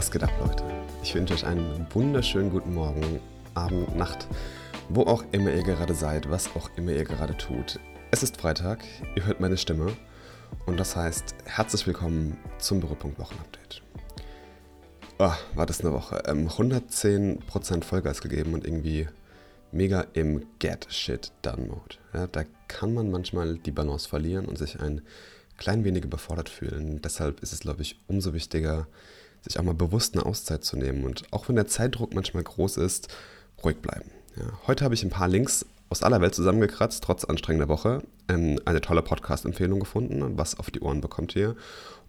Was geht ab, Leute? Ich wünsche euch einen wunderschönen guten Morgen, Abend, Nacht, wo auch immer ihr gerade seid, was auch immer ihr gerade tut. Es ist Freitag, ihr hört meine Stimme und das heißt, herzlich willkommen zum Büropunkt Wochenupdate. Oh, war das eine Woche. Ähm, 110% Vollgas gegeben und irgendwie mega im Get-Shit-Done-Mode. Ja, da kann man manchmal die Balance verlieren und sich ein klein wenig überfordert fühlen. Deshalb ist es, glaube ich, umso wichtiger, sich auch mal bewusst eine Auszeit zu nehmen. Und auch wenn der Zeitdruck manchmal groß ist, ruhig bleiben. Ja, heute habe ich ein paar Links aus aller Welt zusammengekratzt, trotz anstrengender Woche. Ähm, eine tolle Podcast-Empfehlung gefunden, was auf die Ohren bekommt hier.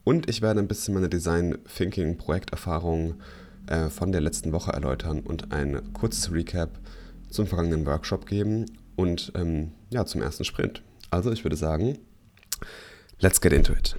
Und ich werde ein bisschen meine Design-Thinking-Projekterfahrung äh, von der letzten Woche erläutern und ein kurzes Recap zum vergangenen Workshop geben und ähm, ja, zum ersten Sprint. Also ich würde sagen, let's get into it.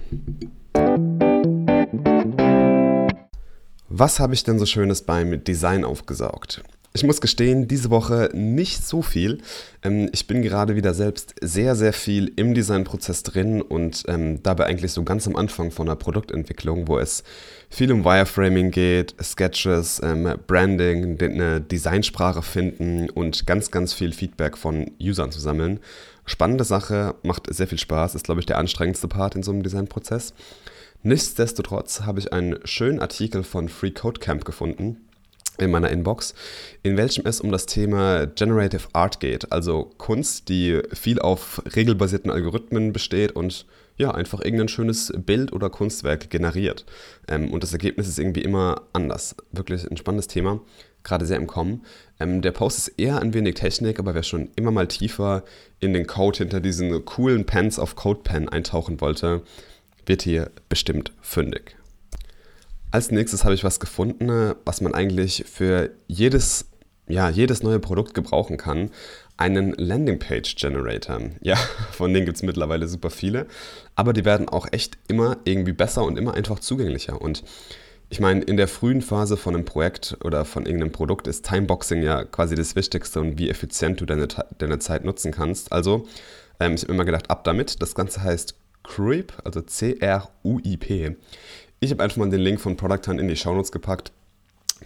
Was habe ich denn so Schönes beim Design aufgesaugt? Ich muss gestehen, diese Woche nicht so viel. Ähm, ich bin gerade wieder selbst sehr, sehr viel im Designprozess drin und ähm, dabei eigentlich so ganz am Anfang von der Produktentwicklung, wo es viel um Wireframing geht, Sketches, ähm, Branding, eine Designsprache finden und ganz, ganz viel Feedback von Usern zu sammeln. Spannende Sache, macht sehr viel Spaß, ist, glaube ich, der anstrengendste Part in so einem Designprozess. Nichtsdestotrotz habe ich einen schönen Artikel von Free Code Camp gefunden in meiner Inbox, in welchem es um das Thema Generative Art geht, also Kunst, die viel auf regelbasierten Algorithmen besteht und ja, einfach irgendein schönes Bild oder Kunstwerk generiert. Ähm, und das Ergebnis ist irgendwie immer anders. Wirklich ein spannendes Thema, gerade sehr im Kommen. Ähm, der Post ist eher ein wenig Technik, aber wer schon immer mal tiefer in den Code hinter diesen coolen Pens auf CodePen eintauchen wollte, wird hier bestimmt fündig. Als nächstes habe ich was gefunden, was man eigentlich für jedes, ja, jedes neue Produkt gebrauchen kann. Einen Landingpage Generator. Ja, von denen gibt es mittlerweile super viele, aber die werden auch echt immer irgendwie besser und immer einfach zugänglicher. Und ich meine, in der frühen Phase von einem Projekt oder von irgendeinem Produkt ist Timeboxing ja quasi das Wichtigste und wie effizient du deine, deine Zeit nutzen kannst. Also, ähm, ich habe immer gedacht, ab damit. Das Ganze heißt Creep, also C-R-U-I-P. Ich habe einfach mal den Link von Product Hunt in die Shownotes gepackt.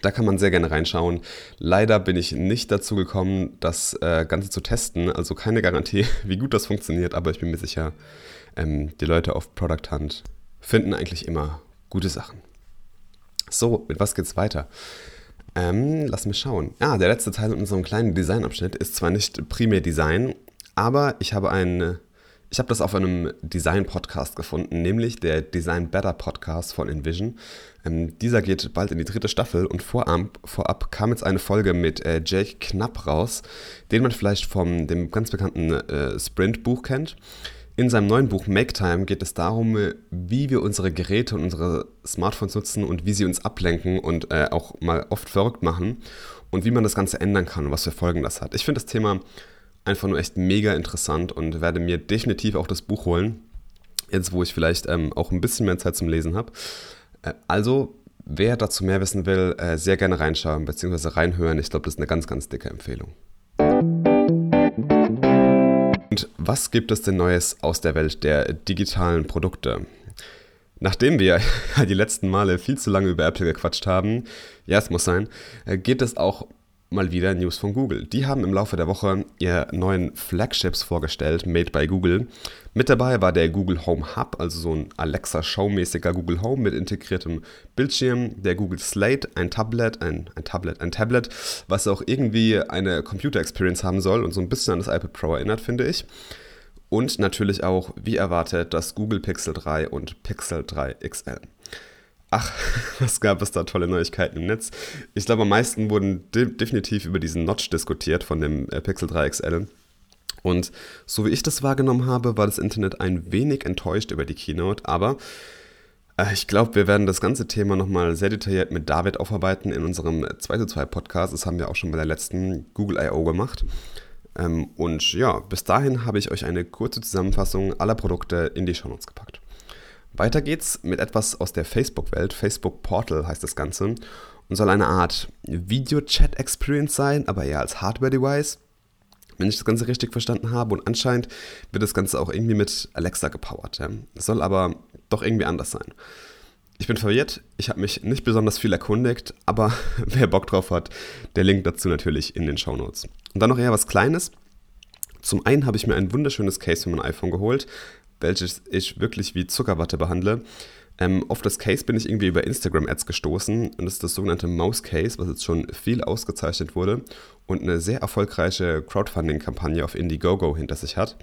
Da kann man sehr gerne reinschauen. Leider bin ich nicht dazu gekommen, das äh, Ganze zu testen. Also keine Garantie, wie gut das funktioniert, aber ich bin mir sicher, ähm, die Leute auf Product Hunt finden eigentlich immer gute Sachen. So, mit was geht's weiter? Ähm, lass mich schauen. Ja, der letzte Teil in unserem kleinen Designabschnitt ist zwar nicht primär Design, aber ich habe einen ich habe das auf einem Design-Podcast gefunden, nämlich der Design Better Podcast von Envision. Ähm, dieser geht bald in die dritte Staffel und vorab, vorab kam jetzt eine Folge mit äh, Jake Knapp raus, den man vielleicht vom dem ganz bekannten äh, Sprint-Buch kennt. In seinem neuen Buch Make Time geht es darum, wie wir unsere Geräte und unsere Smartphones nutzen und wie sie uns ablenken und äh, auch mal oft verrückt machen und wie man das Ganze ändern kann und was für Folgen das hat. Ich finde das Thema einfach nur echt mega interessant und werde mir definitiv auch das Buch holen. Jetzt, wo ich vielleicht ähm, auch ein bisschen mehr Zeit zum Lesen habe. Äh, also, wer dazu mehr wissen will, äh, sehr gerne reinschauen bzw. reinhören. Ich glaube, das ist eine ganz, ganz dicke Empfehlung. Und was gibt es denn Neues aus der Welt der digitalen Produkte? Nachdem wir die letzten Male viel zu lange über Apple gequatscht haben, ja, es muss sein, äh, geht es auch mal wieder News von Google. Die haben im Laufe der Woche ihre neuen Flagships vorgestellt, made by Google. Mit dabei war der Google Home Hub, also so ein Alexa-Show-mäßiger Google Home mit integriertem Bildschirm, der Google Slate, ein Tablet, ein, ein Tablet, ein Tablet, was auch irgendwie eine Computer-Experience haben soll und so ein bisschen an das iPad Pro erinnert, finde ich. Und natürlich auch, wie erwartet, das Google Pixel 3 und Pixel 3 XL. Ach, was gab es da tolle Neuigkeiten im Netz. Ich glaube, am meisten wurden de definitiv über diesen Notch diskutiert von dem äh, Pixel 3 XL. Und so wie ich das wahrgenommen habe, war das Internet ein wenig enttäuscht über die Keynote, aber äh, ich glaube, wir werden das ganze Thema nochmal sehr detailliert mit David aufarbeiten in unserem 2 zu 2 Podcast. Das haben wir auch schon bei der letzten Google I.O. gemacht. Ähm, und ja, bis dahin habe ich euch eine kurze Zusammenfassung aller Produkte in die Show Notes gepackt. Weiter geht's mit etwas aus der Facebook-Welt. Facebook Portal heißt das Ganze und soll eine Art Video-Chat-Experience sein, aber eher als Hardware-Device, wenn ich das Ganze richtig verstanden habe. Und anscheinend wird das Ganze auch irgendwie mit Alexa gepowert. Ja. Das soll aber doch irgendwie anders sein. Ich bin verwirrt, ich habe mich nicht besonders viel erkundigt, aber wer Bock drauf hat, der Link dazu natürlich in den Show Notes. Und dann noch eher was Kleines. Zum einen habe ich mir ein wunderschönes Case für mein iPhone geholt, welches ich wirklich wie Zuckerwatte behandle. Ähm, auf das Case bin ich irgendwie über Instagram-Ads gestoßen und das ist das sogenannte Mouse Case, was jetzt schon viel ausgezeichnet wurde und eine sehr erfolgreiche Crowdfunding-Kampagne auf Indiegogo hinter sich hat.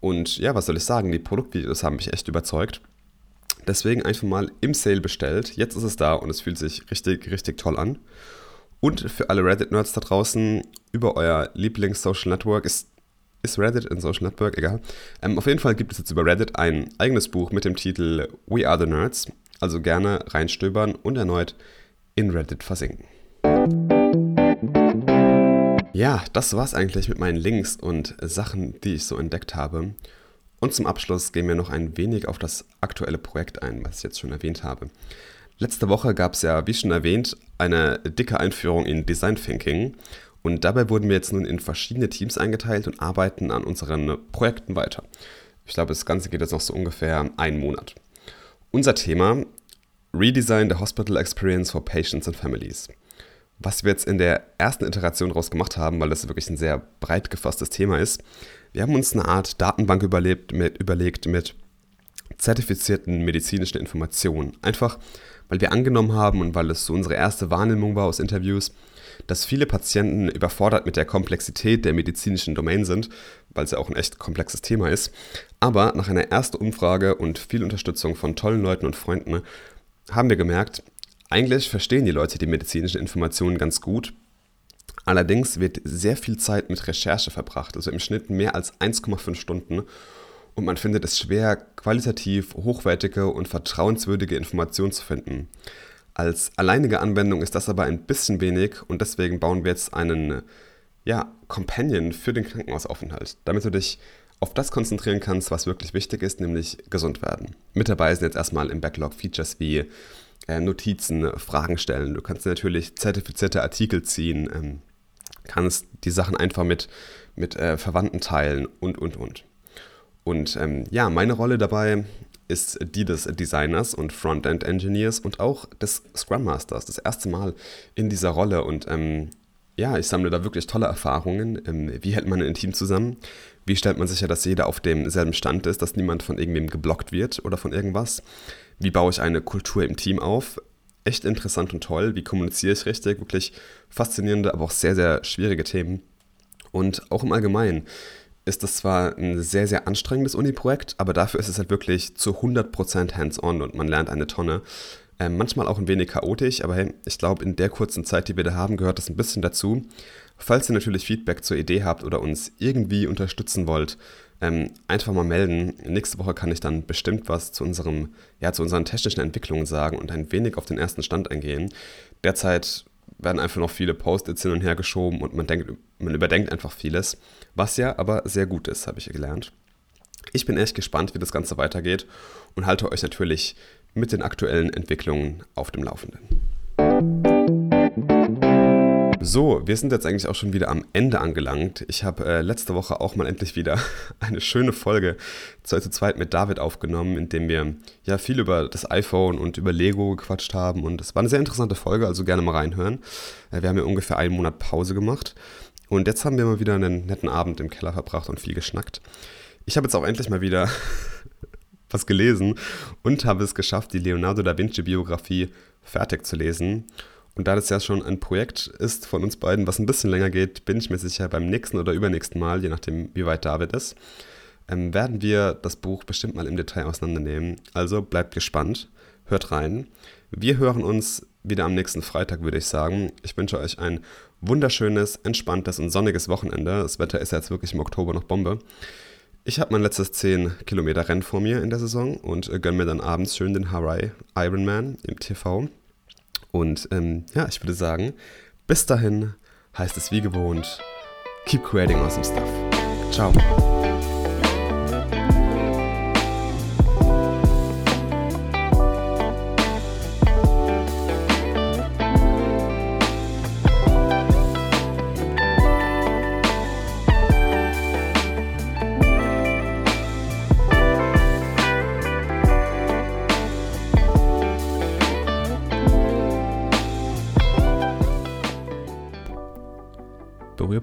Und ja, was soll ich sagen, die Produktvideos haben mich echt überzeugt. Deswegen einfach mal im Sale bestellt. Jetzt ist es da und es fühlt sich richtig, richtig toll an. Und für alle Reddit-Nerds da draußen, über euer Lieblings-Social Network ist ist Reddit ein Social Network? Egal. Ähm, auf jeden Fall gibt es jetzt über Reddit ein eigenes Buch mit dem Titel We Are the Nerds. Also gerne reinstöbern und erneut in Reddit versinken. Ja, das war's eigentlich mit meinen Links und Sachen, die ich so entdeckt habe. Und zum Abschluss gehen wir noch ein wenig auf das aktuelle Projekt ein, was ich jetzt schon erwähnt habe. Letzte Woche gab es ja, wie schon erwähnt, eine dicke Einführung in Design Thinking und dabei wurden wir jetzt nun in verschiedene Teams eingeteilt und arbeiten an unseren Projekten weiter. Ich glaube, das Ganze geht jetzt noch so ungefähr einen Monat. Unser Thema: Redesign the Hospital Experience for Patients and Families. Was wir jetzt in der ersten Iteration daraus gemacht haben, weil das wirklich ein sehr breit gefasstes Thema ist, wir haben uns eine Art Datenbank überlebt, mit, überlegt mit zertifizierten medizinischen Informationen. Einfach, weil wir angenommen haben und weil es so unsere erste Wahrnehmung war aus Interviews, dass viele Patienten überfordert mit der Komplexität der medizinischen Domain sind, weil es ja auch ein echt komplexes Thema ist. Aber nach einer ersten Umfrage und viel Unterstützung von tollen Leuten und Freunden haben wir gemerkt, eigentlich verstehen die Leute die medizinischen Informationen ganz gut. Allerdings wird sehr viel Zeit mit Recherche verbracht, also im Schnitt mehr als 1,5 Stunden. Und man findet es schwer, qualitativ hochwertige und vertrauenswürdige Informationen zu finden. Als alleinige Anwendung ist das aber ein bisschen wenig und deswegen bauen wir jetzt einen ja, Companion für den Krankenhausaufenthalt, damit du dich auf das konzentrieren kannst, was wirklich wichtig ist, nämlich gesund werden. Mit dabei sind jetzt erstmal im Backlog Features wie äh, Notizen, Fragen stellen. Du kannst natürlich zertifizierte Artikel ziehen, ähm, kannst die Sachen einfach mit, mit äh, Verwandten teilen und, und, und. Und ähm, ja, meine Rolle dabei ist die des Designers und Frontend Engineers und auch des Scrum Masters. Das erste Mal in dieser Rolle und ähm, ja, ich sammle da wirklich tolle Erfahrungen. Ähm, wie hält man ein Team zusammen? Wie stellt man sicher, dass jeder auf demselben Stand ist, dass niemand von irgendwem geblockt wird oder von irgendwas? Wie baue ich eine Kultur im Team auf? Echt interessant und toll. Wie kommuniziere ich richtig? Wirklich faszinierende, aber auch sehr, sehr schwierige Themen. Und auch im Allgemeinen ist das zwar ein sehr, sehr anstrengendes Uni-Projekt, aber dafür ist es halt wirklich zu 100% hands-on und man lernt eine Tonne. Ähm, manchmal auch ein wenig chaotisch, aber hey, ich glaube, in der kurzen Zeit, die wir da haben, gehört das ein bisschen dazu. Falls ihr natürlich Feedback zur Idee habt oder uns irgendwie unterstützen wollt, ähm, einfach mal melden. Nächste Woche kann ich dann bestimmt was zu, unserem, ja, zu unseren technischen Entwicklungen sagen und ein wenig auf den ersten Stand eingehen. Derzeit werden einfach noch viele Post-its hin und her geschoben und man, denkt, man überdenkt einfach vieles, was ja aber sehr gut ist, habe ich gelernt. Ich bin echt gespannt, wie das Ganze weitergeht und halte euch natürlich mit den aktuellen Entwicklungen auf dem Laufenden. So, wir sind jetzt eigentlich auch schon wieder am Ende angelangt. Ich habe äh, letzte Woche auch mal endlich wieder eine schöne Folge zu zweit mit David aufgenommen, in dem wir ja viel über das iPhone und über Lego gequatscht haben. Und es war eine sehr interessante Folge, also gerne mal reinhören. Äh, wir haben ja ungefähr einen Monat Pause gemacht. Und jetzt haben wir mal wieder einen netten Abend im Keller verbracht und viel geschnackt. Ich habe jetzt auch endlich mal wieder was gelesen und habe es geschafft, die Leonardo da Vinci Biografie fertig zu lesen. Und da das ja schon ein Projekt ist von uns beiden, was ein bisschen länger geht, bin ich mir sicher, beim nächsten oder übernächsten Mal, je nachdem, wie weit David ist, ähm, werden wir das Buch bestimmt mal im Detail auseinandernehmen. Also bleibt gespannt, hört rein. Wir hören uns wieder am nächsten Freitag, würde ich sagen. Ich wünsche euch ein wunderschönes, entspanntes und sonniges Wochenende. Das Wetter ist ja jetzt wirklich im Oktober noch Bombe. Ich habe mein letztes 10 Kilometer Rennen vor mir in der Saison und gönne mir dann abends schön den Hawaii Ironman im TV. Und ähm, ja, ich würde sagen, bis dahin heißt es wie gewohnt, keep creating awesome stuff. Ciao.